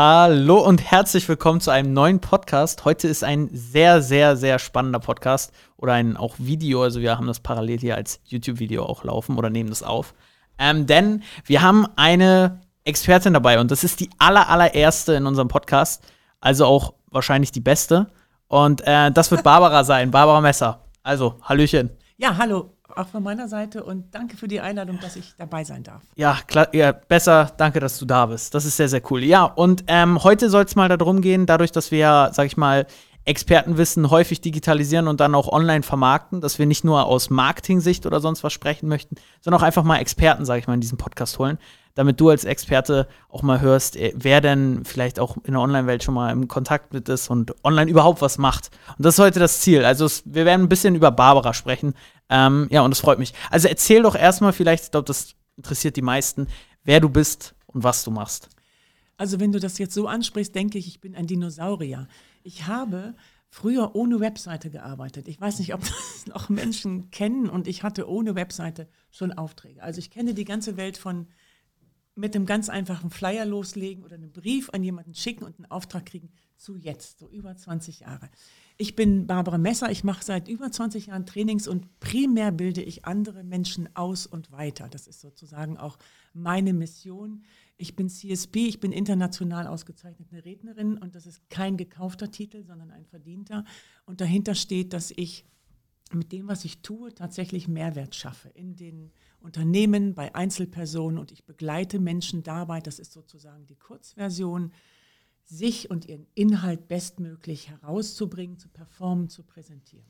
Hallo und herzlich willkommen zu einem neuen Podcast. Heute ist ein sehr, sehr, sehr spannender Podcast oder ein auch Video. Also wir haben das parallel hier als YouTube-Video auch laufen oder nehmen das auf. Ähm, denn wir haben eine Expertin dabei und das ist die aller, allererste in unserem Podcast. Also auch wahrscheinlich die beste. Und äh, das wird Barbara sein, Barbara Messer. Also, Hallöchen. Ja, hallo, auch von meiner Seite und danke für die Einladung, dass ich dabei sein darf. Ja, klar, ja, besser, danke, dass du da bist. Das ist sehr, sehr cool. Ja, und ähm, heute soll es mal darum gehen, dadurch, dass wir, sag ich mal, Expertenwissen häufig digitalisieren und dann auch online vermarkten, dass wir nicht nur aus Marketing-Sicht oder sonst was sprechen möchten, sondern auch einfach mal Experten, sag ich mal, in diesen Podcast holen, damit du als Experte auch mal hörst, äh, wer denn vielleicht auch in der Online-Welt schon mal im Kontakt mit ist und online überhaupt was macht. Und das ist heute das Ziel. Also es, wir werden ein bisschen über Barbara sprechen. Ähm, ja, und das freut mich. Also erzähl doch erstmal vielleicht, ich glaube, das interessiert die meisten, wer du bist und was du machst. Also wenn du das jetzt so ansprichst, denke ich, ich bin ein Dinosaurier. Ich habe früher ohne Webseite gearbeitet. Ich weiß nicht, ob das noch Menschen kennen und ich hatte ohne Webseite schon Aufträge. Also ich kenne die ganze Welt von mit einem ganz einfachen Flyer loslegen oder einen Brief an jemanden schicken und einen Auftrag kriegen zu jetzt, so über 20 Jahre. Ich bin Barbara Messer, ich mache seit über 20 Jahren Trainings und primär bilde ich andere Menschen aus und weiter. Das ist sozusagen auch meine Mission. Ich bin CSP, ich bin international ausgezeichnete Rednerin und das ist kein gekaufter Titel, sondern ein verdienter. Und dahinter steht, dass ich mit dem, was ich tue, tatsächlich Mehrwert schaffe in den Unternehmen, bei Einzelpersonen und ich begleite Menschen dabei, das ist sozusagen die Kurzversion, sich und ihren Inhalt bestmöglich herauszubringen, zu performen, zu präsentieren.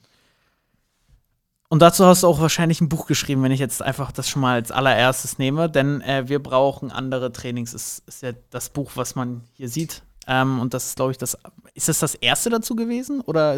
Und dazu hast du auch wahrscheinlich ein Buch geschrieben, wenn ich jetzt einfach das schon mal als allererstes nehme, denn äh, wir brauchen andere Trainings. Das ist ja das Buch, was man hier sieht. Ähm, und das ist, glaube ich, das. Ist das das erste dazu gewesen oder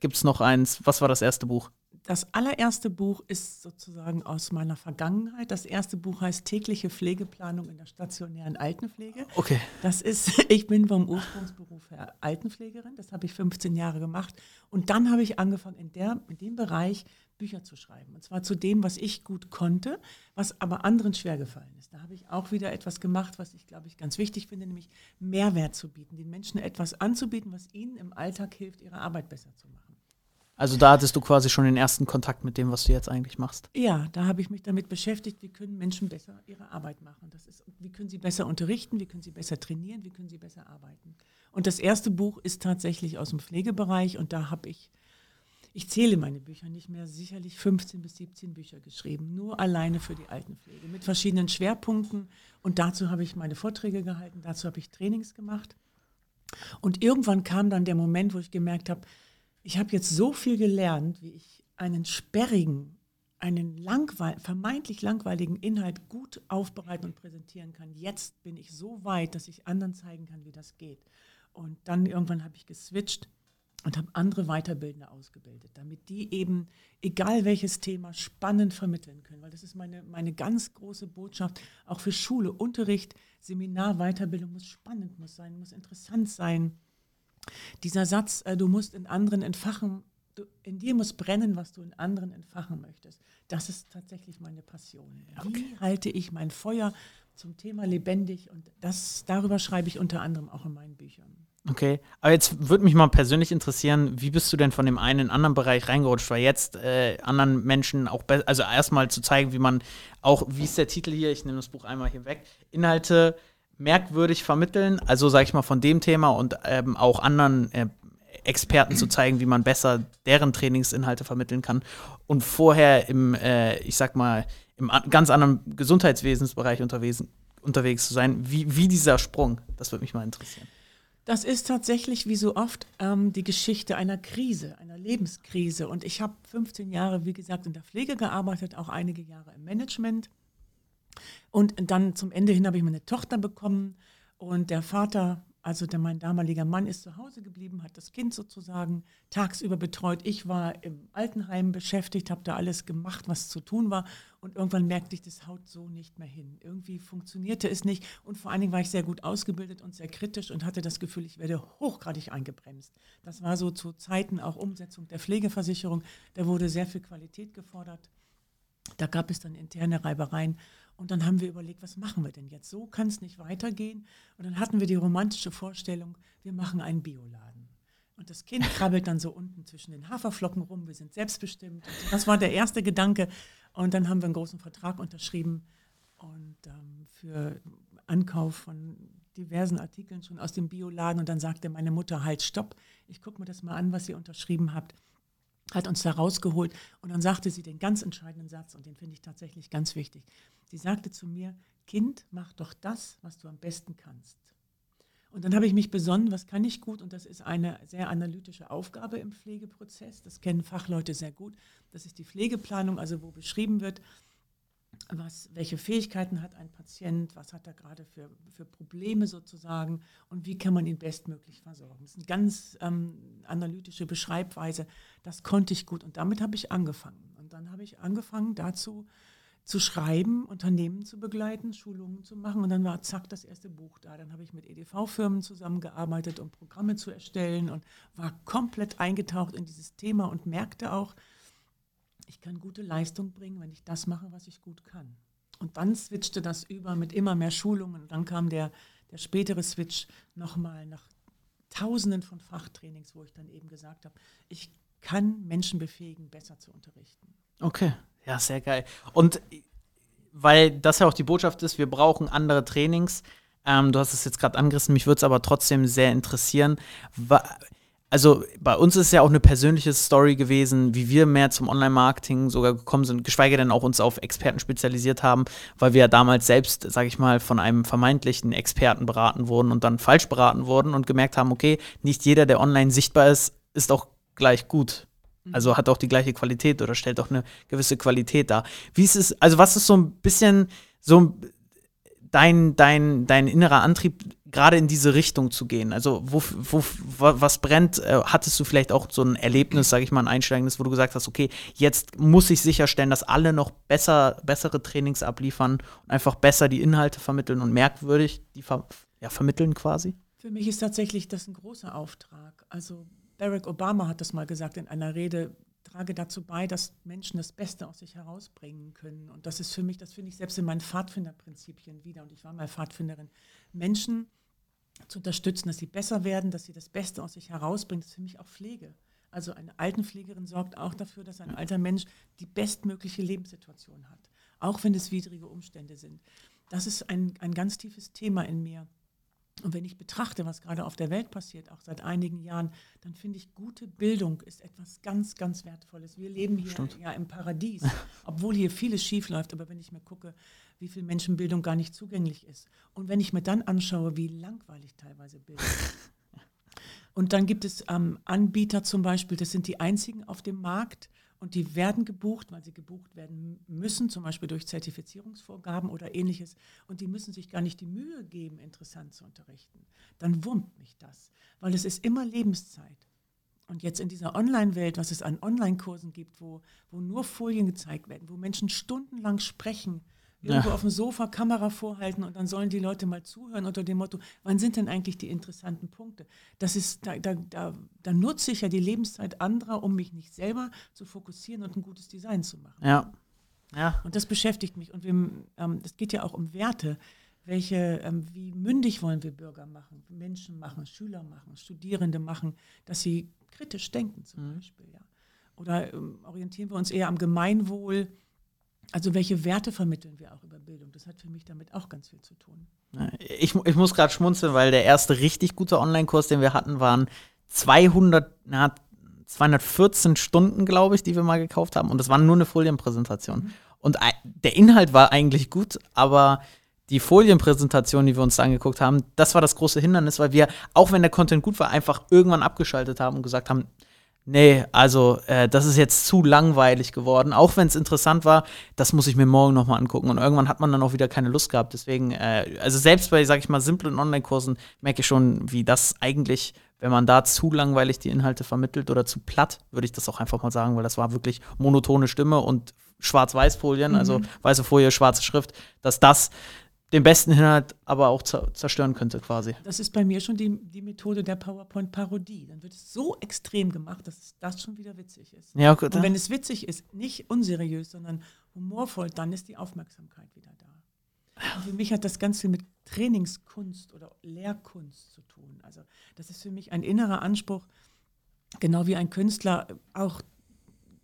gibt es noch eins? Was war das erste Buch? Das allererste Buch ist sozusagen aus meiner Vergangenheit. Das erste Buch heißt Tägliche Pflegeplanung in der stationären Altenpflege. Okay. Das ist, ich bin vom Ursprungsberuf her Altenpflegerin, das habe ich 15 Jahre gemacht. Und dann habe ich angefangen, in, der, in dem Bereich Bücher zu schreiben. Und zwar zu dem, was ich gut konnte, was aber anderen schwer gefallen ist. Da habe ich auch wieder etwas gemacht, was ich, glaube ich, ganz wichtig finde, nämlich Mehrwert zu bieten, den Menschen etwas anzubieten, was ihnen im Alltag hilft, ihre Arbeit besser zu machen. Also da hattest du quasi schon den ersten Kontakt mit dem, was du jetzt eigentlich machst. Ja, da habe ich mich damit beschäftigt, wie können Menschen besser ihre Arbeit machen. Das ist, wie können sie besser unterrichten, wie können sie besser trainieren, wie können sie besser arbeiten. Und das erste Buch ist tatsächlich aus dem Pflegebereich und da habe ich, ich zähle meine Bücher nicht mehr, sicherlich 15 bis 17 Bücher geschrieben, nur alleine für die Altenpflege, mit verschiedenen Schwerpunkten. Und dazu habe ich meine Vorträge gehalten, dazu habe ich Trainings gemacht. Und irgendwann kam dann der Moment, wo ich gemerkt habe, ich habe jetzt so viel gelernt, wie ich einen sperrigen, einen langweil vermeintlich langweiligen Inhalt gut aufbereiten und präsentieren kann. Jetzt bin ich so weit, dass ich anderen zeigen kann, wie das geht. Und dann irgendwann habe ich geswitcht und habe andere Weiterbildende ausgebildet, damit die eben, egal welches Thema, spannend vermitteln können. Weil das ist meine, meine ganz große Botschaft, auch für Schule, Unterricht, Seminar, Weiterbildung muss spannend muss sein, muss interessant sein dieser Satz, äh, du musst in anderen entfachen, du, in dir muss brennen, was du in anderen entfachen möchtest. Das ist tatsächlich meine Passion. Okay. Wie halte ich mein Feuer zum Thema lebendig? Und das, darüber schreibe ich unter anderem auch in meinen Büchern. Okay, aber jetzt würde mich mal persönlich interessieren, wie bist du denn von dem einen in den anderen Bereich reingerutscht? Weil jetzt äh, anderen Menschen auch, also erstmal zu zeigen, wie man auch, wie ist der Titel hier, ich nehme das Buch einmal hier weg, Inhalte merkwürdig vermitteln, also sage ich mal von dem Thema und ähm, auch anderen äh, Experten zu zeigen, wie man besser deren Trainingsinhalte vermitteln kann und vorher im, äh, ich sag mal, im ganz anderen Gesundheitswesensbereich unterwegs, unterwegs zu sein. Wie, wie dieser Sprung, das würde mich mal interessieren. Das ist tatsächlich wie so oft ähm, die Geschichte einer Krise, einer Lebenskrise. Und ich habe 15 Jahre, wie gesagt, in der Pflege gearbeitet, auch einige Jahre im Management. Und dann zum Ende hin habe ich meine Tochter bekommen und der Vater, also der, mein damaliger Mann, ist zu Hause geblieben, hat das Kind sozusagen tagsüber betreut. Ich war im Altenheim beschäftigt, habe da alles gemacht, was zu tun war. Und irgendwann merkte ich, das haut so nicht mehr hin. Irgendwie funktionierte es nicht. Und vor allen Dingen war ich sehr gut ausgebildet und sehr kritisch und hatte das Gefühl, ich werde hochgradig eingebremst. Das war so zu Zeiten auch Umsetzung der Pflegeversicherung. Da wurde sehr viel Qualität gefordert. Da gab es dann interne Reibereien. Und dann haben wir überlegt, was machen wir denn jetzt? So kann es nicht weitergehen. Und dann hatten wir die romantische Vorstellung, wir machen einen Bioladen. Und das Kind krabbelt dann so unten zwischen den Haferflocken rum, wir sind selbstbestimmt. Das war der erste Gedanke. Und dann haben wir einen großen Vertrag unterschrieben und ähm, für Ankauf von diversen Artikeln schon aus dem Bioladen. Und dann sagte meine Mutter, halt, stopp, ich gucke mir das mal an, was ihr unterschrieben habt hat uns da rausgeholt und dann sagte sie den ganz entscheidenden Satz und den finde ich tatsächlich ganz wichtig. Sie sagte zu mir, Kind, mach doch das, was du am besten kannst. Und dann habe ich mich besonnen, was kann ich gut? Und das ist eine sehr analytische Aufgabe im Pflegeprozess. Das kennen Fachleute sehr gut. Das ist die Pflegeplanung, also wo beschrieben wird, was, welche Fähigkeiten hat ein Patient, was hat er gerade für, für Probleme sozusagen und wie kann man ihn bestmöglich versorgen. Das ist eine ganz ähm, analytische Beschreibweise. Das konnte ich gut und damit habe ich angefangen. Und dann habe ich angefangen dazu zu schreiben, Unternehmen zu begleiten, Schulungen zu machen und dann war zack das erste Buch da. Dann habe ich mit EDV-Firmen zusammengearbeitet, um Programme zu erstellen und war komplett eingetaucht in dieses Thema und merkte auch, ich kann gute Leistung bringen, wenn ich das mache, was ich gut kann. Und dann switchte das über mit immer mehr Schulungen. Und dann kam der, der spätere Switch nochmal nach Tausenden von Fachtrainings, wo ich dann eben gesagt habe, ich kann Menschen befähigen, besser zu unterrichten. Okay, ja, sehr geil. Und weil das ja auch die Botschaft ist, wir brauchen andere Trainings. Ähm, du hast es jetzt gerade angerissen, mich würde es aber trotzdem sehr interessieren also bei uns ist ja auch eine persönliche Story gewesen, wie wir mehr zum Online-Marketing sogar gekommen sind, geschweige denn auch uns auf Experten spezialisiert haben, weil wir ja damals selbst, sage ich mal, von einem vermeintlichen Experten beraten wurden und dann falsch beraten wurden und gemerkt haben, okay, nicht jeder, der online sichtbar ist, ist auch gleich gut. Mhm. Also hat auch die gleiche Qualität oder stellt auch eine gewisse Qualität dar. Wie ist es, also was ist so ein bisschen so dein, dein, dein innerer Antrieb, gerade in diese Richtung zu gehen? Also, wo, wo, was brennt? Äh, hattest du vielleicht auch so ein Erlebnis, sage ich mal, ein einsteigendes, wo du gesagt hast, okay, jetzt muss ich sicherstellen, dass alle noch besser, bessere Trainings abliefern und einfach besser die Inhalte vermitteln und merkwürdig die ver ja, vermitteln quasi? Für mich ist tatsächlich das ein großer Auftrag. Also Barack Obama hat das mal gesagt in einer Rede, trage dazu bei, dass Menschen das Beste aus sich herausbringen können. Und das ist für mich, das finde ich selbst in meinen Pfadfinderprinzipien wieder, und ich war mal Pfadfinderin, Menschen zu unterstützen, dass sie besser werden, dass sie das Beste aus sich herausbringen, das ist für mich auch Pflege. Also eine Altenpflegerin sorgt auch dafür, dass ein alter Mensch die bestmögliche Lebenssituation hat, auch wenn es widrige Umstände sind. Das ist ein, ein ganz tiefes Thema in mir. Und wenn ich betrachte, was gerade auf der Welt passiert, auch seit einigen Jahren, dann finde ich, gute Bildung ist etwas ganz, ganz Wertvolles. Wir leben hier Stimmt. ja im Paradies, obwohl hier vieles schief läuft. Aber wenn ich mir gucke, wie viel Menschenbildung gar nicht zugänglich ist und wenn ich mir dann anschaue, wie langweilig teilweise Bildung ist. Und dann gibt es ähm, Anbieter zum Beispiel, das sind die einzigen auf dem Markt, und die werden gebucht, weil sie gebucht werden müssen, zum Beispiel durch Zertifizierungsvorgaben oder ähnliches. Und die müssen sich gar nicht die Mühe geben, interessant zu unterrichten. Dann wurmt mich das, weil es ist immer Lebenszeit. Und jetzt in dieser Online-Welt, was es an Online-Kursen gibt, wo, wo nur Folien gezeigt werden, wo Menschen stundenlang sprechen, irgendwo ja. auf dem Sofa Kamera vorhalten und dann sollen die Leute mal zuhören unter dem Motto, wann sind denn eigentlich die interessanten Punkte? Das ist, da, da, da, da nutze ich ja die Lebenszeit anderer, um mich nicht selber zu fokussieren und ein gutes Design zu machen. Ja. ja. Und das beschäftigt mich. Und es ähm, geht ja auch um Werte. Welche, ähm, wie mündig wollen wir Bürger machen, Menschen machen, Schüler machen, Studierende machen, dass sie kritisch denken zum mhm. Beispiel, ja. Oder ähm, orientieren wir uns eher am Gemeinwohl, also welche Werte vermitteln wir auch über Bildung? Das hat für mich damit auch ganz viel zu tun. Ich, ich muss gerade schmunzeln, weil der erste richtig gute Online-Kurs, den wir hatten, waren 200, na, 214 Stunden, glaube ich, die wir mal gekauft haben. Und das war nur eine Folienpräsentation. Mhm. Und der Inhalt war eigentlich gut, aber die Folienpräsentation, die wir uns da angeguckt haben, das war das große Hindernis, weil wir, auch wenn der Content gut war, einfach irgendwann abgeschaltet haben und gesagt haben, Nee, also äh, das ist jetzt zu langweilig geworden. Auch wenn es interessant war, das muss ich mir morgen nochmal angucken. Und irgendwann hat man dann auch wieder keine Lust gehabt. Deswegen, äh, also selbst bei, sag ich mal, simplen Online-Kursen merke ich schon, wie das eigentlich, wenn man da zu langweilig die Inhalte vermittelt oder zu platt, würde ich das auch einfach mal sagen, weil das war wirklich monotone Stimme und Schwarz-Weiß-Folien, also mhm. also weiße Folie, schwarze Schrift, dass das den besten Inhalt aber auch zerstören könnte, quasi. Das ist bei mir schon die, die Methode der PowerPoint-Parodie. Dann wird es so extrem gemacht, dass das schon wieder witzig ist. Ja, gut, Und wenn es witzig ist, nicht unseriös, sondern humorvoll, dann ist die Aufmerksamkeit wieder da. Und für mich hat das ganz viel mit Trainingskunst oder Lehrkunst zu tun. Also das ist für mich ein innerer Anspruch, genau wie ein Künstler auch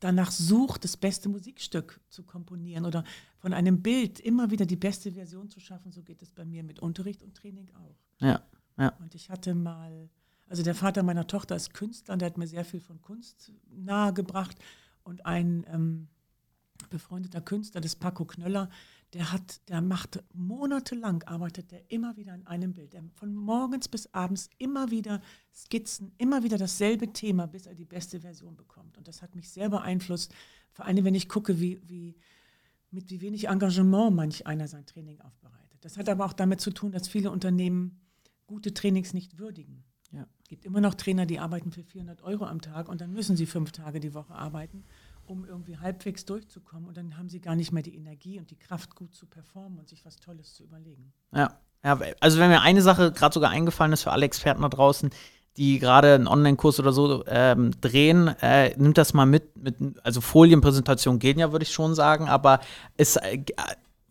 danach sucht, das beste Musikstück zu komponieren oder von einem Bild immer wieder die beste Version zu schaffen. So geht es bei mir mit Unterricht und Training auch. Ja, ja. Und ich hatte mal, also der Vater meiner Tochter ist Künstler und der hat mir sehr viel von Kunst nahegebracht. Und ein ähm, befreundeter Künstler, das Paco Knöller, der hat, der macht monatelang, arbeitet der immer wieder an einem Bild. Der von morgens bis abends immer wieder Skizzen, immer wieder dasselbe Thema, bis er die beste Version bekommt. Und das hat mich sehr beeinflusst, vor allem wenn ich gucke, wie, wie, mit wie wenig Engagement manch einer sein Training aufbereitet. Das hat aber auch damit zu tun, dass viele Unternehmen gute Trainings nicht würdigen. Ja. Es gibt immer noch Trainer, die arbeiten für 400 Euro am Tag und dann müssen sie fünf Tage die Woche arbeiten um irgendwie halbwegs durchzukommen. Und dann haben sie gar nicht mehr die Energie und die Kraft, gut zu performen und sich was Tolles zu überlegen. Ja, ja also wenn mir eine Sache gerade sogar eingefallen ist für alle Experten da draußen, die gerade einen Online-Kurs oder so ähm, drehen, äh, nimmt das mal mit, mit. Also Folienpräsentation gehen ja, würde ich schon sagen, aber ist äh,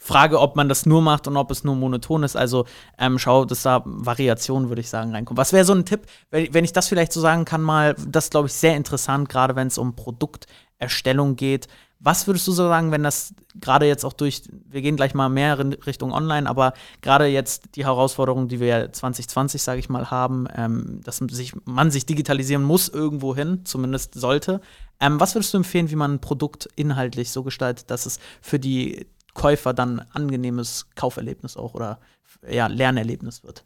Frage, ob man das nur macht und ob es nur monoton ist. Also ähm, schau, dass da Variationen, würde ich sagen, reinkommen. Was wäre so ein Tipp, wenn, wenn ich das vielleicht so sagen kann, mal, das glaube ich sehr interessant, gerade wenn es um Produkt Erstellung geht. Was würdest du so sagen, wenn das gerade jetzt auch durch, wir gehen gleich mal mehr in Richtung Online, aber gerade jetzt die Herausforderung, die wir 2020, sage ich mal, haben, ähm, dass sich, man sich digitalisieren muss irgendwo hin, zumindest sollte. Ähm, was würdest du empfehlen, wie man ein Produkt inhaltlich so gestaltet, dass es für die Käufer dann ein angenehmes Kauferlebnis auch oder ja, Lernerlebnis wird?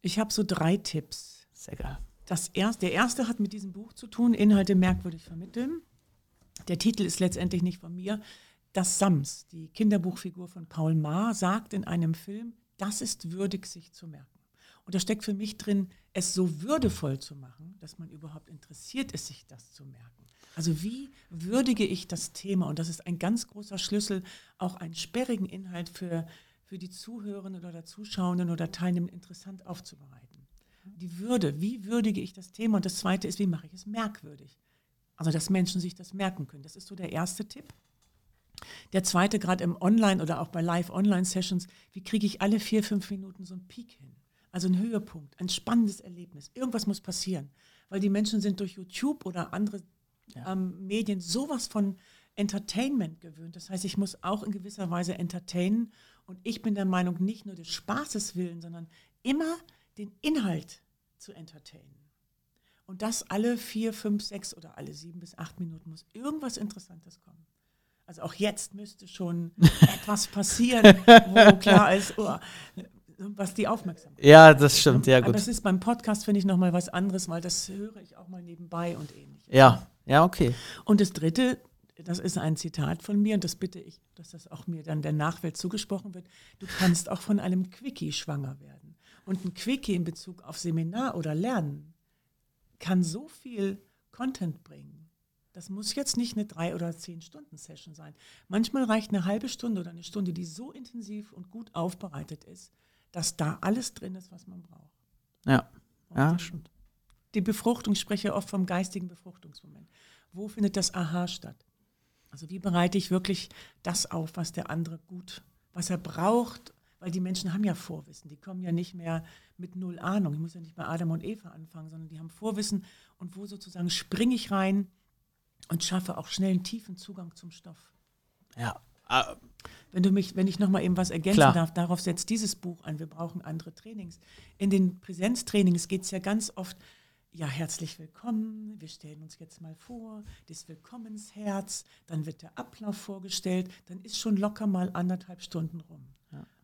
Ich habe so drei Tipps. Sehr geil. Das erste, der erste hat mit diesem Buch zu tun, Inhalte merkwürdig vermitteln. Der Titel ist letztendlich nicht von mir. Das Sams, die Kinderbuchfigur von Paul Maar, sagt in einem Film, das ist würdig, sich zu merken. Und da steckt für mich drin, es so würdevoll zu machen, dass man überhaupt interessiert ist, sich das zu merken. Also wie würdige ich das Thema? Und das ist ein ganz großer Schlüssel, auch einen sperrigen Inhalt für, für die Zuhörenden oder Zuschauenden oder Teilnehmenden interessant aufzubereiten. Die Würde, wie würdige ich das Thema? Und das Zweite ist, wie mache ich es merkwürdig? Also, dass Menschen sich das merken können. Das ist so der erste Tipp. Der zweite, gerade im Online- oder auch bei Live-Online-Sessions, wie kriege ich alle vier, fünf Minuten so einen Peak hin? Also einen Höhepunkt, ein spannendes Erlebnis. Irgendwas muss passieren, weil die Menschen sind durch YouTube oder andere ja. ähm, Medien sowas von Entertainment gewöhnt. Das heißt, ich muss auch in gewisser Weise entertainen. Und ich bin der Meinung, nicht nur des Spaßes willen, sondern immer den Inhalt zu entertainen. Und das alle vier, fünf, sechs oder alle sieben bis acht Minuten muss irgendwas Interessantes kommen. Also auch jetzt müsste schon etwas passieren, wo klar ist, oh, was die Aufmerksamkeit. Ja, das stimmt, ja gut. Aber das ist beim Podcast finde ich noch mal was anderes, weil das höre ich auch mal nebenbei und ähnlich. Ja, ja, okay. Und das Dritte, das ist ein Zitat von mir und das bitte ich, dass das auch mir dann der Nachwelt zugesprochen wird. Du kannst auch von einem Quickie schwanger werden. Und ein Quickie in Bezug auf Seminar oder Lernen kann so viel Content bringen. Das muss jetzt nicht eine drei oder zehn Stunden Session sein. Manchmal reicht eine halbe Stunde oder eine Stunde, die so intensiv und gut aufbereitet ist, dass da alles drin ist, was man braucht. Ja, ja, stimmt. Die Befruchtung, ich spreche oft vom geistigen Befruchtungsmoment. Wo findet das Aha statt? Also wie bereite ich wirklich das auf, was der andere gut, was er braucht, weil die Menschen haben ja Vorwissen. Die kommen ja nicht mehr mit null Ahnung. Ich muss ja nicht bei Adam und Eva anfangen, sondern die haben Vorwissen und wo sozusagen springe ich rein und schaffe auch schnell einen tiefen Zugang zum Stoff. Ja. Wenn du mich, wenn ich noch mal eben was ergänzen Klar. darf, darauf setzt dieses Buch an. Wir brauchen andere Trainings. In den Präsenztrainings geht es ja ganz oft, ja, herzlich willkommen. Wir stellen uns jetzt mal vor, das Willkommensherz, dann wird der Ablauf vorgestellt, dann ist schon locker mal anderthalb Stunden rum.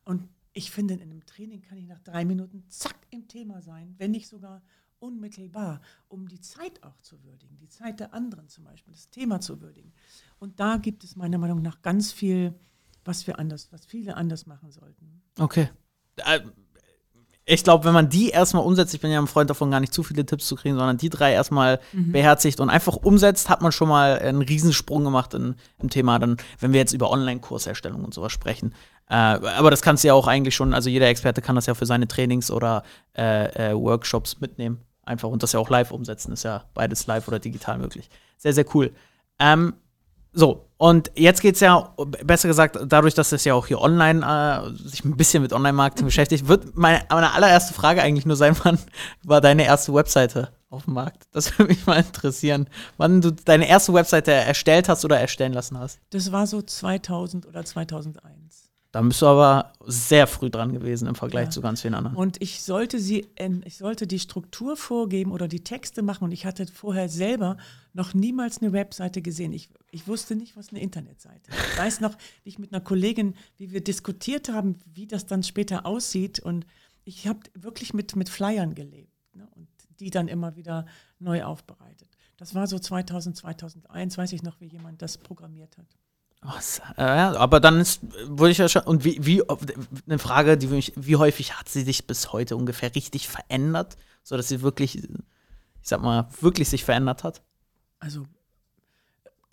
Und ich finde, in einem Training kann ich nach drei Minuten zack im Thema sein, wenn nicht sogar unmittelbar, um die Zeit auch zu würdigen, die Zeit der anderen zum Beispiel, das Thema zu würdigen. Und da gibt es meiner Meinung nach ganz viel, was wir anders, was viele anders machen sollten. Okay. Äh, ich glaube, wenn man die erstmal umsetzt, ich bin ja ein Freund davon, gar nicht zu viele Tipps zu kriegen, sondern die drei erstmal mhm. beherzigt und einfach umsetzt, hat man schon mal einen Riesensprung gemacht in, im Thema, dann, wenn wir jetzt über Online-Kurserstellung und sowas sprechen. Äh, aber das kannst du ja auch eigentlich schon, also jeder Experte kann das ja für seine Trainings oder äh, äh, Workshops mitnehmen. Einfach und das ja auch live umsetzen, ist ja beides live oder digital möglich. Sehr, sehr cool. Ähm, So, und jetzt geht es ja, besser gesagt, dadurch, dass es ja auch hier online, äh, sich ein bisschen mit Online-Marketing beschäftigt, wird meine, meine allererste Frage eigentlich nur sein, wann war deine erste Webseite auf dem Markt? Das würde mich mal interessieren, wann du deine erste Webseite erstellt hast oder erstellen lassen hast. Das war so 2000 oder 2001. Da bist du aber sehr früh dran gewesen im Vergleich Ja. zu ganz vielen anderen. Und ich sollte sie, ähm, ich sollte die Struktur vorgeben oder die Texte machen. Und ich hatte vorher selber noch niemals eine Webseite gesehen. Ich, ich wusste nicht, was eine Internetseite ist. Ich weiß noch, wie ich mit einer Kollegin, wie wir diskutiert haben, wie das dann später aussieht. Und ich habe wirklich mit, mit Flyern gelebt ne? und die dann immer wieder neu aufbereitet. Das war so 2000, 2001, weiß ich noch, wie jemand das programmiert hat. Was? Ja, aber dann ist, wurde ich ja schon, und wie, wie, eine Frage, die mich, wie häufig hat sie sich bis heute ungefähr richtig verändert, sodass sie wirklich, ich sag mal, wirklich sich verändert hat? Also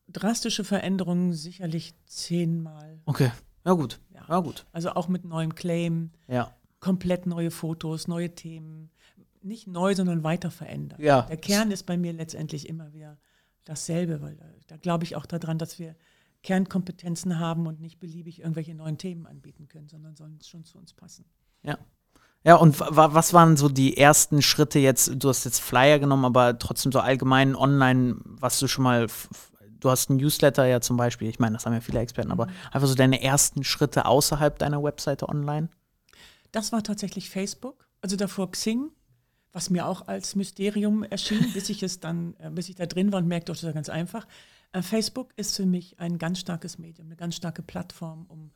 drastische Veränderungen sicherlich zehnmal. Okay, ja gut, Ja. ja gut, Also auch mit neuem Claim, ja. komplett neue Fotos, neue Themen. Nicht neu, sondern weiter verändert. Ja. Der Kern ist bei mir letztendlich immer wieder dasselbe, weil da, da glaube ich auch daran, dass wir Kernkompetenzen haben und nicht beliebig irgendwelche neuen Themen anbieten können, sondern sollen schon zu uns passen. Ja. Ja, und wa was waren so die ersten Schritte jetzt? Du hast jetzt Flyer genommen, aber trotzdem so allgemein online, was du schon mal, du hast ein Newsletter ja zum Beispiel, ich meine, das haben ja viele Experten, aber einfach so deine ersten Schritte außerhalb deiner Webseite online? Das war tatsächlich Facebook, also davor Xing, was mir auch als Mysterium erschien, bis ich es dann, äh, bis ich da drin war und merkte, das ist ja ganz einfach. Äh, Facebook ist für mich ein ganz starkes Medium, eine ganz starke Plattform, um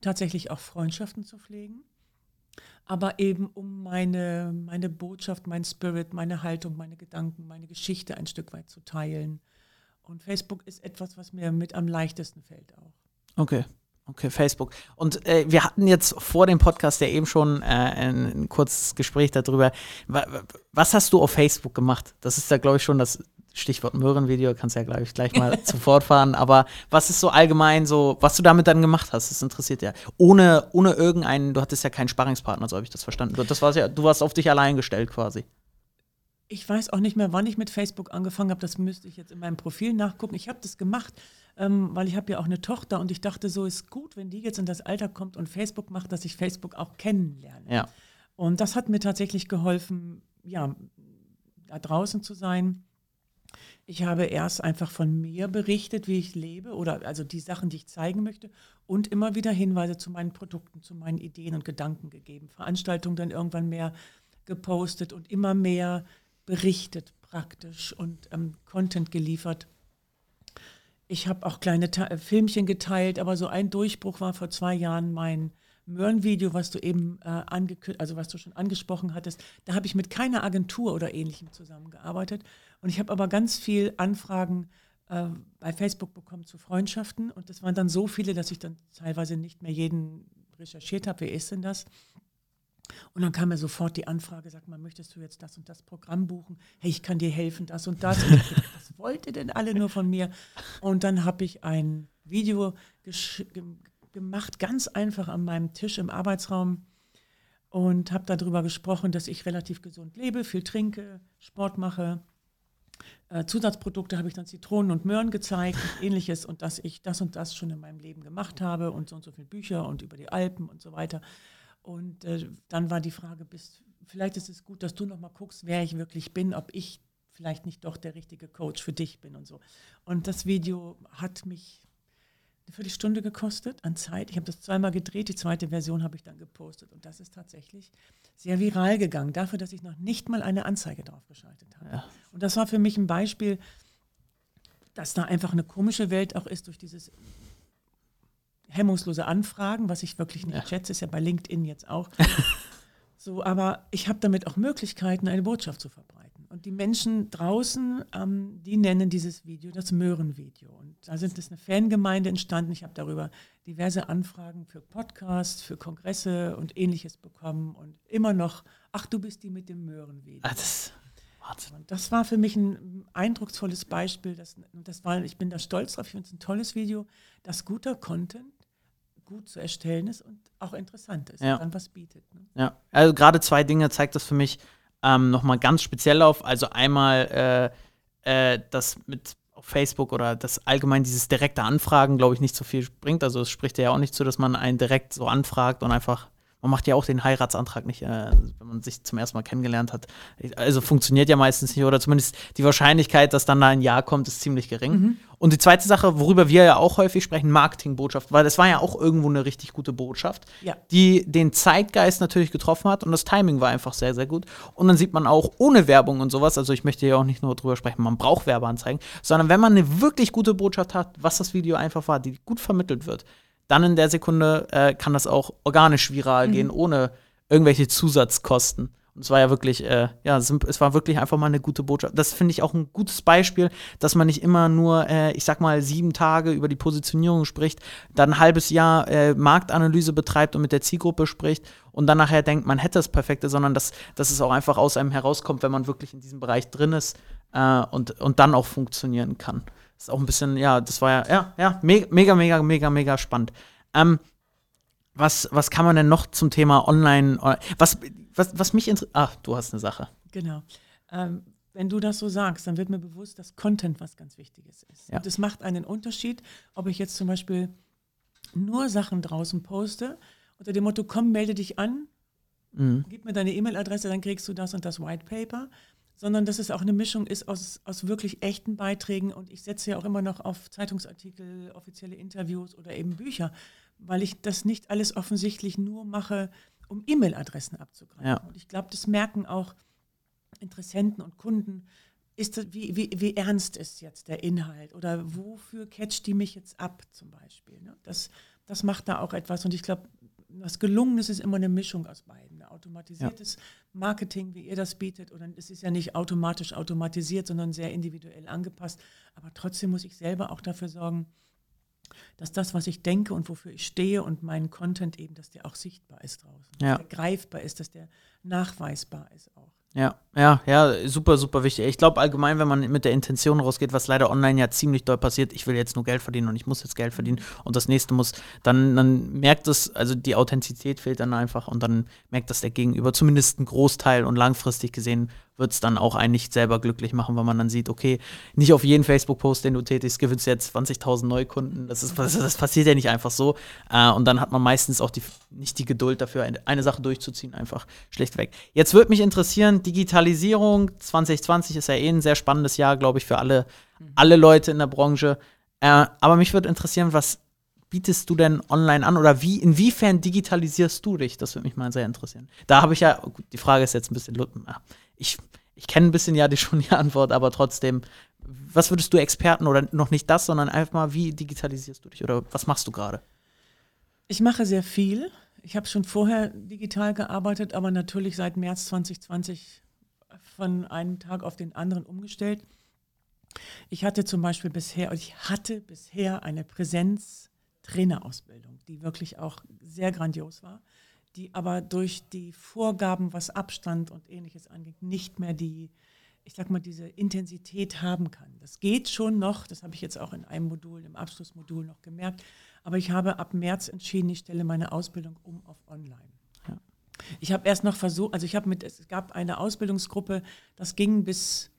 tatsächlich auch Freundschaften zu pflegen, aber eben um meine, meine Botschaft, mein Spirit, meine Haltung, meine Gedanken, meine Geschichte ein Stück weit zu teilen. Und Facebook ist etwas, was mir mit am leichtesten fällt auch. Okay. Okay, Facebook. Und äh, wir hatten jetzt vor dem Podcast ja eben schon äh, ein, ein kurzes Gespräch darüber. Wa- wa- Was hast du auf Facebook gemacht? Das ist ja, glaube ich, schon das Stichwort Möhrenvideo. Kannst ja, glaube ich, gleich mal zu fortfahren. Aber was ist so allgemein so, was du damit dann gemacht hast? Das interessiert ja. Ohne, ohne irgendeinen, du hattest ja keinen Sparringspartner, so habe ich das verstanden. Du- Das war's ja, du warst auf dich allein gestellt quasi. Ich weiß auch nicht mehr, wann ich mit Facebook angefangen habe. Das müsste ich jetzt in meinem Profil nachgucken. Ich habe das gemacht, ähm, weil ich habe ja auch eine Tochter und ich dachte, so ist gut, wenn die jetzt in das Alter kommt und Facebook macht, dass ich Facebook auch kennenlerne. Ja. Und das hat mir tatsächlich geholfen, ja, da draußen zu sein. Ich habe erst einfach von mir berichtet, wie ich lebe oder also die Sachen, die ich zeigen möchte und immer wieder Hinweise zu meinen Produkten, zu meinen Ideen und Gedanken gegeben. Veranstaltungen dann irgendwann mehr gepostet und immer mehr berichtet praktisch und ähm, Content geliefert. Ich habe auch kleine Ta äh, Filmchen geteilt, aber so ein Durchbruch war vor zwei Jahren mein Möhren-Video, was du eben äh, angekündigt, also was du schon angesprochen hattest. Da habe ich mit keiner Agentur oder ähnlichem zusammengearbeitet. Und ich habe aber ganz viel Anfragen äh, bei Facebook bekommen zu Freundschaften. Und das waren dann so viele, dass ich dann teilweise nicht mehr jeden recherchiert habe, wer ist denn das? Und dann kam mir sofort die Anfrage, sag mal, möchtest du jetzt das und das Programm buchen? Hey, ich kann dir helfen, das und das. Und dachte, was wollt ihr denn alle nur von mir? Und dann habe ich ein Video gemacht, ganz einfach an meinem Tisch im Arbeitsraum und habe darüber gesprochen, dass ich relativ gesund lebe, viel trinke, Sport mache. Äh, Zusatzprodukte habe ich dann Zitronen und Möhren gezeigt und ähnliches und dass ich das und das schon in meinem Leben gemacht habe und so und so viele Bücher und über die Alpen und so weiter. Und äh, dann war die Frage, bist, vielleicht ist es gut, dass du noch mal guckst, wer ich wirklich bin, ob ich vielleicht nicht doch der richtige Coach für dich bin und so. Und das Video hat mich eine Viertelstunde gekostet an Zeit. Ich habe das zweimal gedreht, die zweite Version habe ich dann gepostet. Und das ist tatsächlich sehr viral gegangen, dafür, dass ich noch nicht mal eine Anzeige drauf geschaltet habe. Ja. Und das war für mich ein Beispiel, dass da einfach eine komische Welt auch ist durch dieses hemmungslose Anfragen, was ich wirklich nicht Ja. schätze, ist ja bei LinkedIn jetzt auch. so, aber ich habe damit auch Möglichkeiten, eine Botschaft zu verbreiten. Und die Menschen draußen, ähm, die nennen dieses Video das Möhrenvideo. Und da sind es eine Fangemeinde entstanden. Ich habe darüber diverse Anfragen für Podcasts, für Kongresse und ähnliches bekommen. Und immer noch, ach, du bist die mit dem Möhrenvideo. Ah, das. Und das war für mich ein eindrucksvolles Beispiel. Das, das war, ich bin da stolz drauf. Ich finde es ein tolles Video, das guter Content gut zu erstellen ist und auch interessant ist Ja. und dann was bietet. Ne? Ja, also gerade zwei Dinge zeigt das für mich ähm, nochmal ganz speziell auf. Also einmal äh, äh, das mit Facebook oder das allgemein dieses direkte Anfragen, glaube ich, nicht so viel bringt. Also es spricht ja auch nicht zu, dass man einen direkt so anfragt und einfach man macht ja auch den Heiratsantrag nicht, äh, wenn man sich zum ersten Mal kennengelernt hat. Also funktioniert ja meistens nicht oder zumindest die Wahrscheinlichkeit, dass dann da ein Ja kommt, ist ziemlich gering. Mhm. Und die zweite Sache, worüber wir ja auch häufig sprechen, Marketingbotschaft, weil das war ja auch irgendwo eine richtig gute Botschaft, ja. die den Zeitgeist natürlich getroffen hat und das Timing war einfach sehr, sehr gut. Und dann sieht man auch ohne Werbung und sowas, also ich möchte ja auch nicht nur drüber sprechen, man braucht Werbeanzeigen, sondern wenn man eine wirklich gute Botschaft hat, was das Video einfach war, die gut vermittelt wird, dann in der Sekunde äh, kann das auch organisch viral mhm. gehen, ohne irgendwelche Zusatzkosten. Und es war ja wirklich, äh, ja, es war wirklich einfach mal eine gute Botschaft. Das finde ich auch ein gutes Beispiel, dass man nicht immer nur, äh, ich sag mal, sieben Tage über die Positionierung spricht, dann ein halbes Jahr äh, Marktanalyse betreibt und mit der Zielgruppe spricht und dann nachher denkt, man hätte das Perfekte, sondern dass, dass es auch einfach aus einem herauskommt, wenn man wirklich in diesem Bereich drin ist äh, und, und dann auch funktionieren kann ist auch ein bisschen, ja, das war ja, ja, ja, mega, mega, mega, mega spannend. Ähm, was, was kann man denn noch zum Thema Online, was, was, was mich interessiert, ach, du hast eine Sache. Genau. Ähm, wenn du das so sagst, dann wird mir bewusst, dass Content was ganz Wichtiges ist. Ja. Und es macht einen Unterschied, ob ich jetzt zum Beispiel nur Sachen draußen poste, unter dem Motto, komm, melde dich an, mhm. gib mir deine E-Mail-Adresse, dann kriegst du das und das White Paper sondern dass es auch eine Mischung ist aus, aus wirklich echten Beiträgen. Und ich setze ja auch immer noch auf Zeitungsartikel, offizielle Interviews oder eben Bücher, weil ich das nicht alles offensichtlich nur mache, um E-Mail-Adressen abzugreifen. Ja. Und ich glaube, das merken auch Interessenten und Kunden. Ist das, wie, wie, wie ernst ist jetzt der Inhalt oder wofür catcht die mich jetzt ab zum Beispiel? Ne? Das, das macht da auch etwas und ich glaube, was gelungen ist, ist immer eine Mischung aus beiden. Automatisiertes ja. Marketing, wie ihr das bietet, oder es ist ja nicht automatisch automatisiert, sondern sehr individuell angepasst. Aber trotzdem muss ich selber auch dafür sorgen, dass das, was ich denke und wofür ich stehe und mein Content eben, dass der auch sichtbar ist draußen, ja. dass der greifbar ist, dass der nachweisbar ist auch. Ja, ja, ja, super, super wichtig. Ich glaube allgemein, wenn man mit der Intention rausgeht, was leider online ja ziemlich doll passiert, ich will jetzt nur Geld verdienen und ich muss jetzt Geld verdienen und das nächste muss, dann, dann merkt es, also die Authentizität fehlt dann einfach und dann merkt das der Gegenüber, zumindest ein Großteil und langfristig gesehen wird es dann auch einen nicht selber glücklich machen, weil man dann sieht, okay, nicht auf jeden Facebook-Post, den du tätigst, gewinnst du jetzt 20.000 Neukunden. Das, ist, das, das, passiert ja nicht einfach so. Äh, und dann hat man meistens auch die, nicht die Geduld dafür, eine, eine Sache durchzuziehen, einfach schlechtweg. Jetzt würde mich interessieren, Digitalisierung 2020 ist ja eh ein sehr spannendes Jahr, glaube ich, für alle, alle Leute in der Branche. Äh, aber mich würde interessieren, was bietest du denn online an oder wie, inwiefern digitalisierst du dich? Das würde mich mal sehr interessieren. Da habe ich ja, gut, die Frage ist jetzt ein bisschen, ich, ich kenne ein bisschen ja die, schon die Antwort, aber trotzdem, was würdest du Experten oder noch nicht das, sondern einfach mal, wie digitalisierst du dich oder was machst du gerade? Ich mache sehr viel. Ich habe schon vorher digital gearbeitet, aber natürlich seit März 2020 von einem Tag auf den anderen umgestellt. Ich hatte zum Beispiel bisher, ich hatte bisher eine Präsenz Trainerausbildung, die wirklich auch sehr grandios war, die aber durch die Vorgaben, was Abstand und ähnliches angeht, nicht mehr die, ich sag mal, diese Intensität haben kann. Das geht schon noch, das habe ich jetzt auch in einem Modul, im Abschlussmodul noch gemerkt, aber ich habe ab März entschieden, ich stelle meine Ausbildung um auf online. Ja. Ich habe erst noch versucht, also ich habe mit, es gab eine Ausbildungsgruppe, das ging bis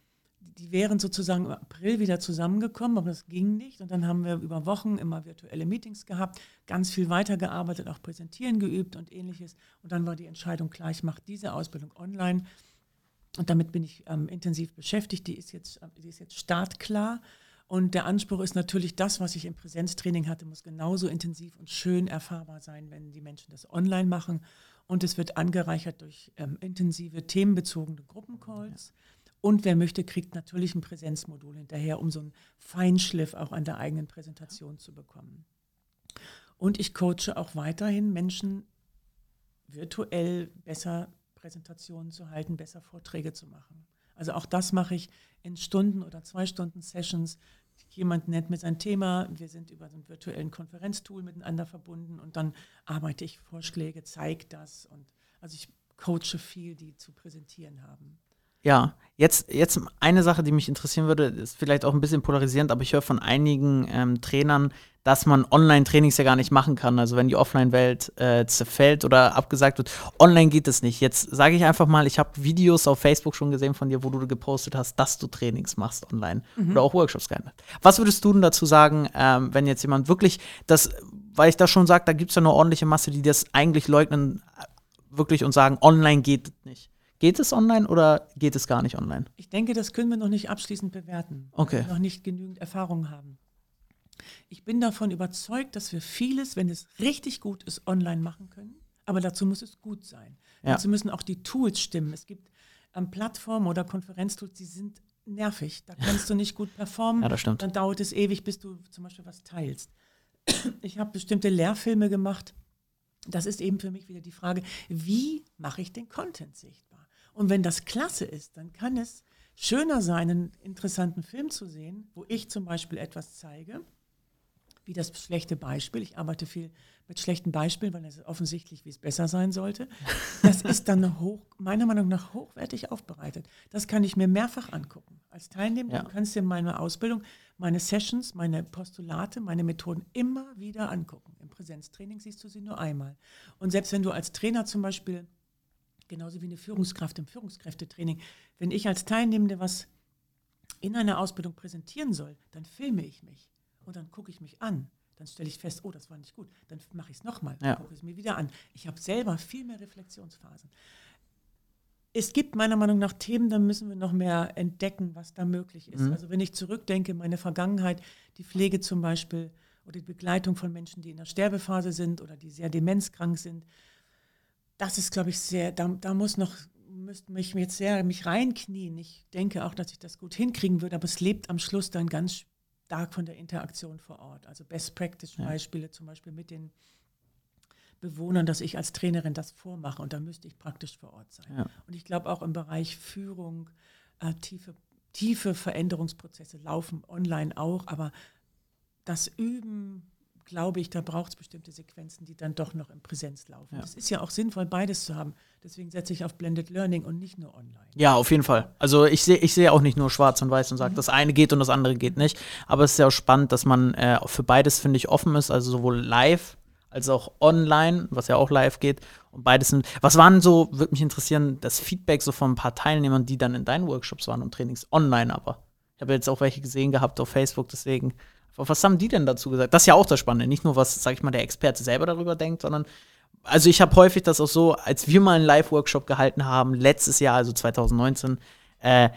die wären sozusagen im April wieder zusammengekommen, aber das ging nicht. Und dann haben wir über Wochen immer virtuelle Meetings gehabt, ganz viel weitergearbeitet, auch Präsentieren geübt und ähnliches. Und dann war die Entscheidung klar, ich mache diese Ausbildung online. Und damit bin ich ähm, intensiv beschäftigt. Die ist, jetzt, die ist jetzt startklar. Und der Anspruch ist natürlich, das, was ich im Präsenztraining hatte, muss genauso intensiv und schön erfahrbar sein, wenn die Menschen das online machen. Und es wird angereichert durch ähm, intensive themenbezogene Gruppencalls. Ja und wer möchte, kriegt natürlich ein Präsenzmodul hinterher, um so einen Feinschliff auch an der eigenen Präsentation zu bekommen. Und ich coache auch weiterhin Menschen virtuell besser Präsentationen zu halten, besser Vorträge zu machen. Also auch das mache ich in Stunden oder zwei Stunden Sessions. Jemand nennt mir sein Thema, wir sind über so einen virtuellen Konferenztool miteinander verbunden und dann arbeite ich Vorschläge, zeige das und also ich coache viel, die zu präsentieren haben. Ja, jetzt, jetzt eine Sache, die mich interessieren würde, ist vielleicht auch ein bisschen polarisierend, aber ich höre von einigen ähm, Trainern, dass man Online-Trainings ja gar nicht machen kann. Also wenn die Offline-Welt äh, zerfällt oder abgesagt wird, online geht es nicht. Jetzt sage ich einfach mal, ich habe Videos auf Facebook schon gesehen von dir, wo du gepostet hast, dass du Trainings machst online mhm. oder auch Workshops gerne. Was würdest du denn dazu sagen, ähm, wenn jetzt jemand wirklich das, weil ich da schon sage, da gibt es ja eine ordentliche Masse, die das eigentlich leugnen, äh, wirklich und sagen, online geht nicht. Geht es online oder geht es gar nicht online? Ich denke, das können wir noch nicht abschließend bewerten, okay. noch nicht genügend Erfahrung haben. Ich bin davon überzeugt, dass wir vieles, wenn es richtig gut ist, online machen können. Aber dazu muss es gut sein. Ja. Dazu müssen auch die Tools stimmen. Es gibt ähm, Plattformen oder Konferenztools, die sind nervig. Da kannst du nicht gut performen. Ja, das stimmt. Dann dauert es ewig, bis du zum Beispiel was teilst. Ich habe bestimmte Lehrfilme gemacht. Das ist eben für mich wieder die Frage, wie mache ich den Content sichtbar? Und wenn das klasse ist, dann kann es schöner sein, einen interessanten Film zu sehen, wo ich zum Beispiel etwas zeige wie das schlechte Beispiel. Ich arbeite viel mit schlechten Beispielen, weil es ist offensichtlich, wie es besser sein sollte. Das ist dann hoch, meiner Meinung nach hochwertig aufbereitet. Das kann ich mir mehrfach angucken. Als Teilnehmer ja. du kannst dir meine Ausbildung, meine Sessions, meine Postulate, meine Methoden immer wieder angucken. Im Präsenztraining siehst du sie nur einmal. Und selbst wenn du als Trainer zum Beispiel, genauso wie eine Führungskraft im Führungskräftetraining, wenn ich als Teilnehmende was in einer Ausbildung präsentieren soll, dann filme ich mich und dann gucke ich mich an. Dann stelle ich fest, oh, das war nicht gut. Dann mache ich es nochmal, ja. gucke es mir wieder an. Ich habe selber viel mehr Reflexionsphasen. Es gibt meiner Meinung nach Themen, da müssen wir noch mehr entdecken, was da möglich ist. Mhm. Also wenn ich zurückdenke, meine Vergangenheit, die Pflege zum Beispiel oder die Begleitung von Menschen, die in der Sterbephase sind oder die sehr demenzkrank sind, das ist, glaube ich, sehr, da, da muss noch, müsste mich jetzt sehr mich reinknien. Ich denke auch, dass ich das gut hinkriegen würde, aber es lebt am Schluss dann ganz stark von der Interaktion vor Ort. Also Best Practice Beispiele ja. zum Beispiel mit den Bewohnern, dass ich als Trainerin das vormache und da müsste ich praktisch vor Ort sein. Ja. Und ich glaube auch im Bereich Führung, äh, tiefe, tiefe Veränderungsprozesse laufen online auch, aber das Üben glaube ich, da braucht es bestimmte Sequenzen, die dann doch noch in Präsenz laufen. Es ja. ist ja auch sinnvoll, beides zu haben. Deswegen setze ich auf Blended Learning und nicht nur online. Ja, auf jeden Fall. Also ich sehe ich seh auch nicht nur schwarz und weiß und sage, mhm. das eine geht und das andere geht nicht. Aber es ist ja auch spannend, dass man äh, für beides, finde ich, offen ist. Also sowohl live als auch online, was ja auch live geht. Und beides sind. Was waren so, würde mich interessieren, das Feedback so von ein paar Teilnehmern, die dann in deinen Workshops waren und Trainings online aber. Ich habe jetzt auch welche gesehen gehabt auf Facebook, deswegen was haben die denn dazu gesagt? Das ist ja auch das Spannende. Nicht nur, was, sag ich mal, der Experte selber darüber denkt, sondern, also ich habe häufig das auch so, als wir mal einen Live-Workshop gehalten haben, letztes Jahr, also 2019, äh,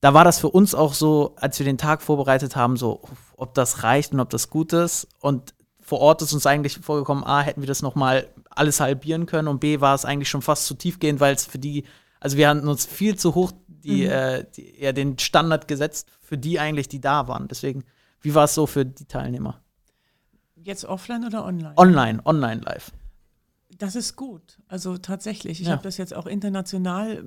da war das für uns auch so, als wir den Tag vorbereitet haben, so, ob das reicht und ob das gut ist. Und vor Ort ist uns eigentlich vorgekommen, A, hätten wir das noch mal alles halbieren können und B, war es eigentlich schon fast zu tiefgehend, weil es für die, also wir hatten uns viel zu hoch die, mhm. äh, die, ja, den Standard gesetzt für die eigentlich, die da waren. Deswegen wie war es so für die Teilnehmer? Jetzt offline oder online? Online, online live. Das ist gut. Also tatsächlich. Ich ja. habe das jetzt auch international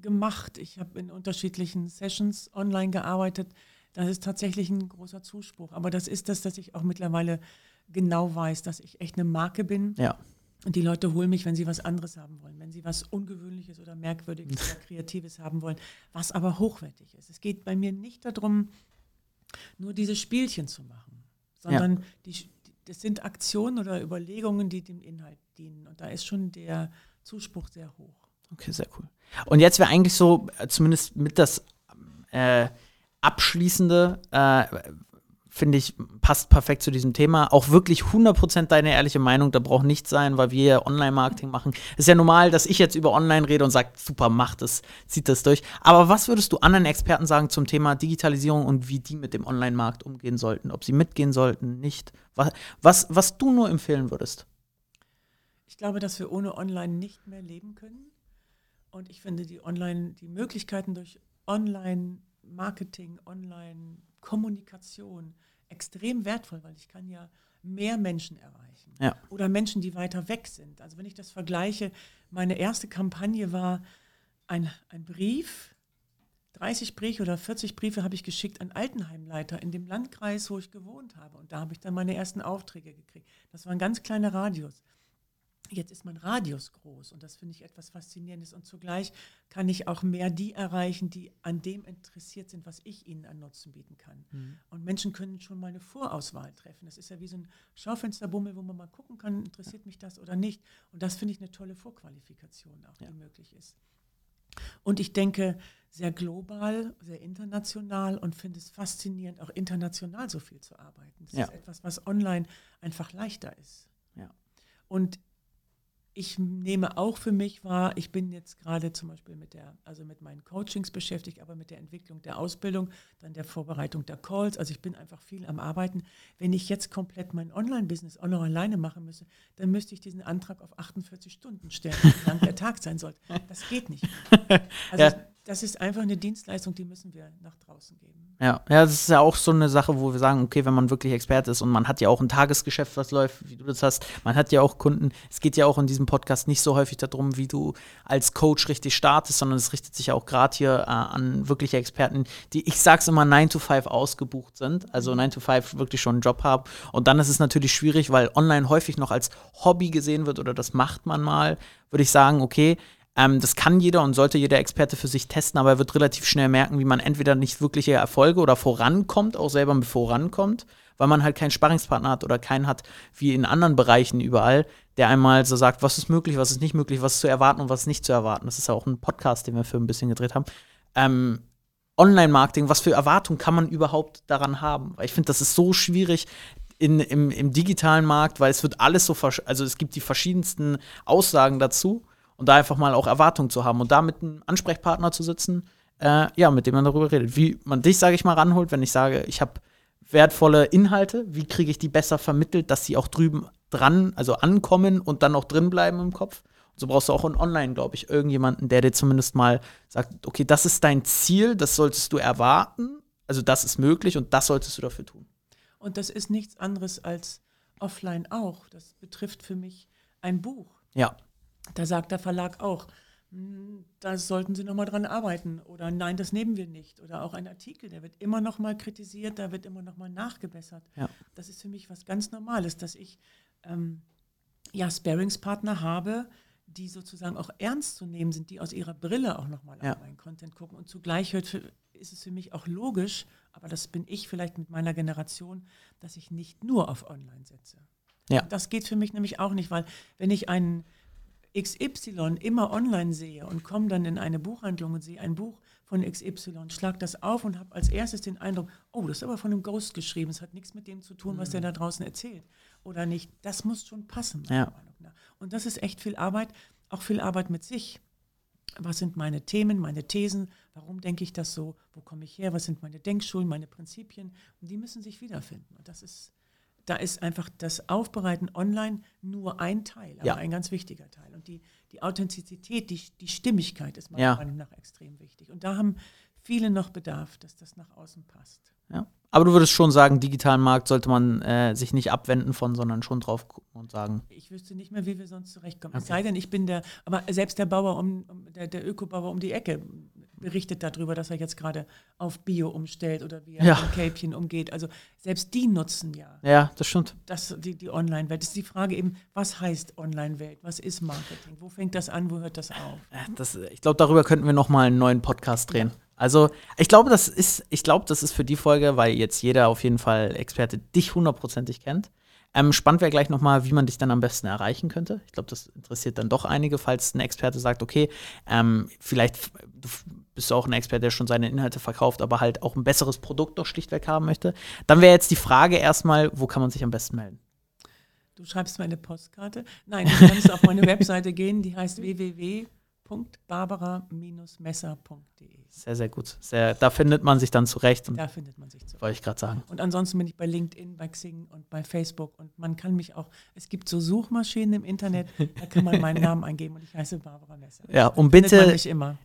gemacht. Ich habe in unterschiedlichen Sessions online gearbeitet. Das ist tatsächlich ein großer Zuspruch. Aber das ist das, dass ich auch mittlerweile genau weiß, dass ich echt eine Marke bin. Ja. Und die Leute holen mich, wenn sie was anderes haben wollen, wenn sie was Ungewöhnliches oder Merkwürdiges oder Kreatives haben wollen, was aber hochwertig ist. Es geht bei mir nicht darum, nur diese Spielchen zu machen, sondern ja. die, das sind Aktionen oder Überlegungen, die dem Inhalt dienen. Und da ist schon der Zuspruch sehr hoch. Okay, sehr cool. Und jetzt wäre eigentlich so, äh, zumindest mit das äh, abschließende, äh, finde ich, passt perfekt zu diesem Thema. Auch wirklich 100% deine ehrliche Meinung, da braucht nichts sein, weil wir Online-Marketing machen. Es ist ja normal, dass ich jetzt über Online rede und sage, super, mach das, zieht das durch. Aber was würdest du anderen Experten sagen zum Thema Digitalisierung und wie die mit dem Online-Markt umgehen sollten? Ob sie mitgehen sollten, nicht? Was, was, was du nur empfehlen würdest? Ich glaube, dass wir ohne Online nicht mehr leben können. Und ich finde die Online, die Möglichkeiten durch Online-Marketing, Online-Kommunikation, extrem wertvoll, weil ich kann ja mehr Menschen erreichen. Ja. Oder Menschen, die weiter weg sind. Also wenn ich das vergleiche, meine erste Kampagne war ein, ein Brief, 30 Briefe oder 40 Briefe habe ich geschickt an Altenheimleiter in dem Landkreis, wo ich gewohnt habe. Und da habe ich dann meine ersten Aufträge gekriegt. Das war ein ganz kleiner Radius. Jetzt ist mein Radius groß und das finde ich etwas Faszinierendes. Und zugleich kann ich auch mehr die erreichen, die an dem interessiert sind, was ich ihnen an Nutzen bieten kann. Mhm. Und Menschen können schon mal eine Vorauswahl treffen. Das ist ja wie so ein Schaufensterbummel, wo man mal gucken kann, interessiert mich das oder nicht. Und das finde ich eine tolle Vorqualifikation auch, die ja. möglich ist. Und ich denke sehr global, sehr international und finde es faszinierend, auch international so viel zu arbeiten. Das ja. ist etwas, was online einfach leichter ist. Ja. Und ich nehme auch für mich wahr, ich bin jetzt gerade zum Beispiel mit der, also mit meinen Coachings beschäftigt, aber mit der Entwicklung der Ausbildung, dann der Vorbereitung der Calls. Also ich bin einfach viel am Arbeiten. Wenn ich jetzt komplett mein Online-Business auch noch alleine machen müsste, dann müsste ich diesen Antrag auf 48 Stunden stellen, wie lang der Tag sein sollte. Das geht nicht. Also ja das ist einfach eine Dienstleistung, die müssen wir nach draußen geben. Ja, ja, das ist ja auch so eine Sache, wo wir sagen, okay, wenn man wirklich Experte ist und man hat ja auch ein Tagesgeschäft, was läuft, wie du das hast, man hat ja auch Kunden. Es geht ja auch in diesem Podcast nicht so häufig darum, wie du als Coach richtig startest, sondern es richtet sich ja auch gerade hier äh, an wirkliche Experten, die, ich sag's immer, 9 to 5 ausgebucht sind, also 9 to 5 wirklich schon einen Job haben. Und dann ist es natürlich schwierig, weil online häufig noch als Hobby gesehen wird oder das macht man mal, würde ich sagen, okay, ähm, das kann jeder und sollte jeder Experte für sich testen, aber er wird relativ schnell merken, wie man entweder nicht wirkliche Erfolge oder vorankommt, auch selber vorankommt, weil man halt keinen Sparringspartner hat oder keinen hat, wie in anderen Bereichen überall, der einmal so sagt, was ist möglich, was ist nicht möglich, was ist zu erwarten und was ist nicht zu erwarten. Das ist ja auch ein Podcast, den wir für ein bisschen gedreht haben. Ähm, Online-Marketing, was für Erwartungen kann man überhaupt daran haben? Weil ich finde, das ist so schwierig, in, im, im digitalen Markt, weil es wird alles so, also es gibt die verschiedensten Aussagen dazu und da einfach mal auch Erwartungen zu haben und da mit einem Ansprechpartner zu sitzen, äh, ja, mit dem man darüber redet. Wie man dich, sage ich mal, ranholt, wenn ich sage, ich habe wertvolle Inhalte, wie kriege ich die besser vermittelt, dass sie auch drüben dran, also ankommen und dann auch drin bleiben im Kopf. Und so brauchst du auch in online, glaube ich, irgendjemanden, der dir zumindest mal sagt, okay, das ist dein Ziel, das solltest du erwarten, also das ist möglich und das solltest du dafür tun. Und das ist nichts anderes als offline auch. Das betrifft für mich ein Buch. Ja. Da sagt der Verlag auch, hm, da sollten Sie noch mal dran arbeiten oder nein, das nehmen wir nicht. Oder auch ein Artikel, der wird immer noch mal kritisiert, da wird immer noch mal nachgebessert. Ja. Das ist für mich was ganz Normales, dass ich ähm, ja Sparingspartner habe, die sozusagen auch ernst zu nehmen sind, die aus ihrer Brille auch noch mal ja. auf meinen Content gucken. Und zugleich ist es für mich auch logisch, aber das bin ich vielleicht mit meiner Generation, dass ich nicht nur auf Online setze. Ja. Das geht für mich nämlich auch nicht, weil wenn ich einen XY immer online sehe und komme dann in eine Buchhandlung und sehe ein Buch von XY, schlag das auf und habe als erstes den Eindruck, oh, das ist aber von einem Ghost geschrieben, es hat nichts mit dem zu tun, was der da draußen erzählt oder nicht. Das muss schon passen. Ja. Und das ist echt viel Arbeit, auch viel Arbeit mit sich. Was sind meine Themen, meine Thesen? Warum denke ich das so? Wo komme ich her? Was sind meine Denkschulen, meine Prinzipien? Und die müssen sich wiederfinden. Und das ist da ist einfach das Aufbereiten online nur ein Teil, aber ja. ein ganz wichtiger Teil. Und die, die Authentizität, die, die Stimmigkeit ist meiner ja. Meinung nach extrem wichtig. Und da haben viele noch Bedarf, dass das nach außen passt. Ja. Aber du würdest schon sagen, digitalen Markt sollte man äh, sich nicht abwenden von, sondern schon drauf gucken und sagen. Ich wüsste nicht mehr, wie wir sonst zurechtkommen. Okay. Es sei denn, ich bin der, aber selbst der Bauer um, der, der Ökobauer um die Ecke berichtet darüber, dass er jetzt gerade auf Bio umstellt oder wie er ja. mit Kälbchen umgeht. Also selbst die nutzen ja. Ja, das stimmt. Das, die, die Online-Welt. Das ist die Frage eben, was heißt Online-Welt? Was ist Marketing? Wo fängt das an? Wo hört das auf? Das, ich glaube, darüber könnten wir noch mal einen neuen Podcast drehen. Ja. Also, ich glaube, das ist, ich glaube, das ist für die Folge, weil jetzt jeder auf jeden Fall Experte dich hundertprozentig kennt. Ähm, spannend wäre gleich nochmal, wie man dich dann am besten erreichen könnte. Ich glaube, das interessiert dann doch einige, falls ein Experte sagt, okay, ähm, vielleicht du bist du auch ein Experte, der schon seine Inhalte verkauft, aber halt auch ein besseres Produkt doch schlichtweg haben möchte. Dann wäre jetzt die Frage erstmal, wo kann man sich am besten melden? Du schreibst mir eine Postkarte. Nein, du kannst auf meine Webseite gehen, die heißt www www.barbara-messer.de. Sehr, sehr gut. Sehr, da findet man sich dann zurecht. Da findet man sich zurecht. Wollte ich gerade sagen. Und ansonsten bin ich bei LinkedIn, bei Xing und bei Facebook. Und man kann mich auch, es gibt so Suchmaschinen im Internet, da kann man meinen Namen eingeben und ich heiße Barbara Messer. Ja, und bitte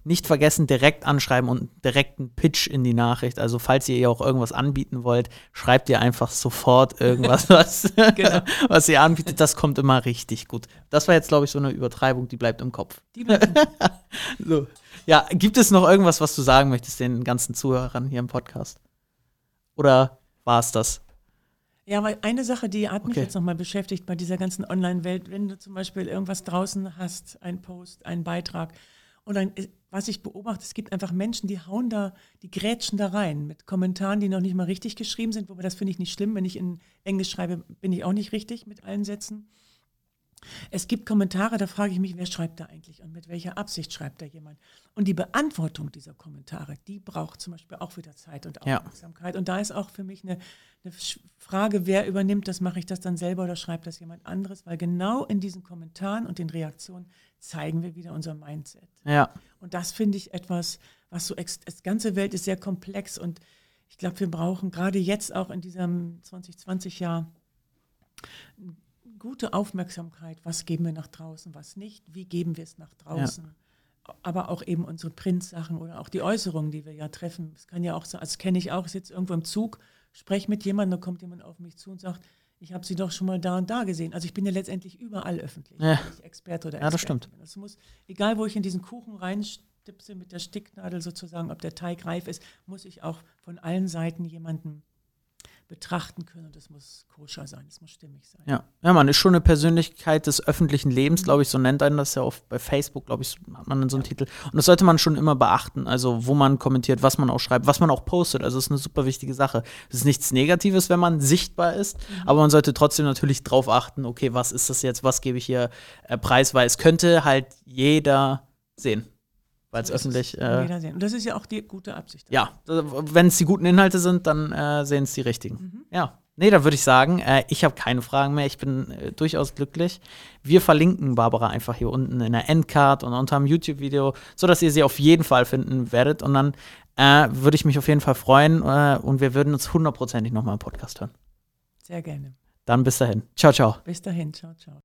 nicht vergessen, direkt anschreiben und direkt einen Pitch in die Nachricht. Also falls ihr ihr auch irgendwas anbieten wollt, schreibt ihr einfach sofort irgendwas, was, genau. was ihr anbietet. Das kommt immer richtig gut. Das war jetzt, glaube ich, so eine Übertreibung, die bleibt im Kopf. Die bleibt im Kopf. so. Ja, gibt es noch irgendwas, was du sagen möchtest den ganzen Zuhörern hier im Podcast? Oder war es das? Ja, weil eine Sache, die hat mich Okay. jetzt nochmal beschäftigt bei dieser ganzen Online-Welt, wenn du zum Beispiel irgendwas draußen hast, ein Post, einen Beitrag, und dann, was ich beobachte, es gibt einfach Menschen, die hauen da, die grätschen da rein mit Kommentaren, die noch nicht mal richtig geschrieben sind, wobei das finde ich nicht schlimm, wenn ich in Englisch schreibe, bin ich auch nicht richtig mit allen Sätzen. Es gibt Kommentare, da frage ich mich, wer schreibt da eigentlich und mit welcher Absicht schreibt da jemand? Und die Beantwortung dieser Kommentare, die braucht zum Beispiel auch wieder Zeit und Ja. Aufmerksamkeit. Und da ist auch für mich eine, eine Frage, wer übernimmt das? Mache ich das dann selber oder schreibt das jemand anderes? Weil genau in diesen Kommentaren und den Reaktionen zeigen wir wieder unser Mindset. Ja. Und das finde ich etwas, was so, die ganze Welt ist sehr komplex und ich glaube, wir brauchen gerade jetzt auch in diesem 2020-Jahr gute Aufmerksamkeit. Was geben wir nach draußen, was nicht? Wie geben wir es nach draußen? Aber auch eben unsere Printsachen oder auch die Äußerungen, die wir ja treffen. Es kann ja auch so, das kenne ich auch, ich sitze irgendwo im Zug, spreche mit jemandem, dann kommt jemand auf mich zu und sagt, ich habe sie doch schon mal da und da gesehen. Also ich bin ja letztendlich überall öffentlich, Ja. ich Experte oder Ja, das stimmt. Das muss, egal wo ich in diesen Kuchen reinstipse mit der Sticknadel sozusagen, ob der Teig reif ist, muss ich auch von allen Seiten jemanden betrachten können und das muss koscher sein, das muss stimmig sein. Ja. ja, man ist schon eine Persönlichkeit des öffentlichen Lebens, glaube ich, so nennt einen das ja oft bei Facebook, glaube ich, hat man dann so einen Titel. Und das sollte man schon immer beachten, also wo man kommentiert, was man auch schreibt, was man auch postet. Also das ist eine super wichtige Sache. Es ist nichts Negatives, wenn man sichtbar ist, aber man sollte trotzdem natürlich drauf achten, okay, was ist das jetzt, was gebe ich hier äh, preis, weil es könnte halt jeder sehen, weil es öffentlich äh, jeder sehen. Und das ist ja auch die gute Absicht. ja, wenn es die guten Inhalte sind, dann äh, sehen es die richtigen. Mhm. Ja. Nee, da würde ich sagen, äh, ich habe keine Fragen mehr. Ich bin äh, durchaus glücklich. Wir verlinken Barbara einfach hier unten in der Endcard und unter dem YouTube-Video, sodass ihr sie auf jeden Fall finden werdet. Und dann äh, würde ich mich auf jeden Fall freuen äh, und wir würden uns hundertprozentig nochmal im Podcast hören. Sehr gerne. Dann bis dahin. Ciao, ciao. Bis dahin. Ciao, ciao.